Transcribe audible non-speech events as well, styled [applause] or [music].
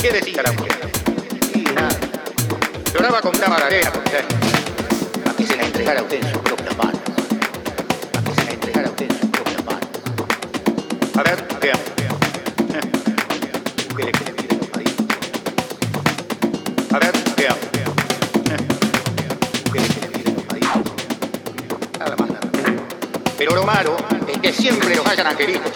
qué decía la mujer? Y nada. Lloraba con la arena, porque a mí se la entregara a usted en sus propias. A mí se la entregara a usted en sus propias manos. A ver, veamos. [laughs] Mujeres que le piden los maridos. A ver, veamos. [laughs] Mujeres que le piden los maridos. Nada más, nada más. Pero lo malo es que siempre los hayan angelitos.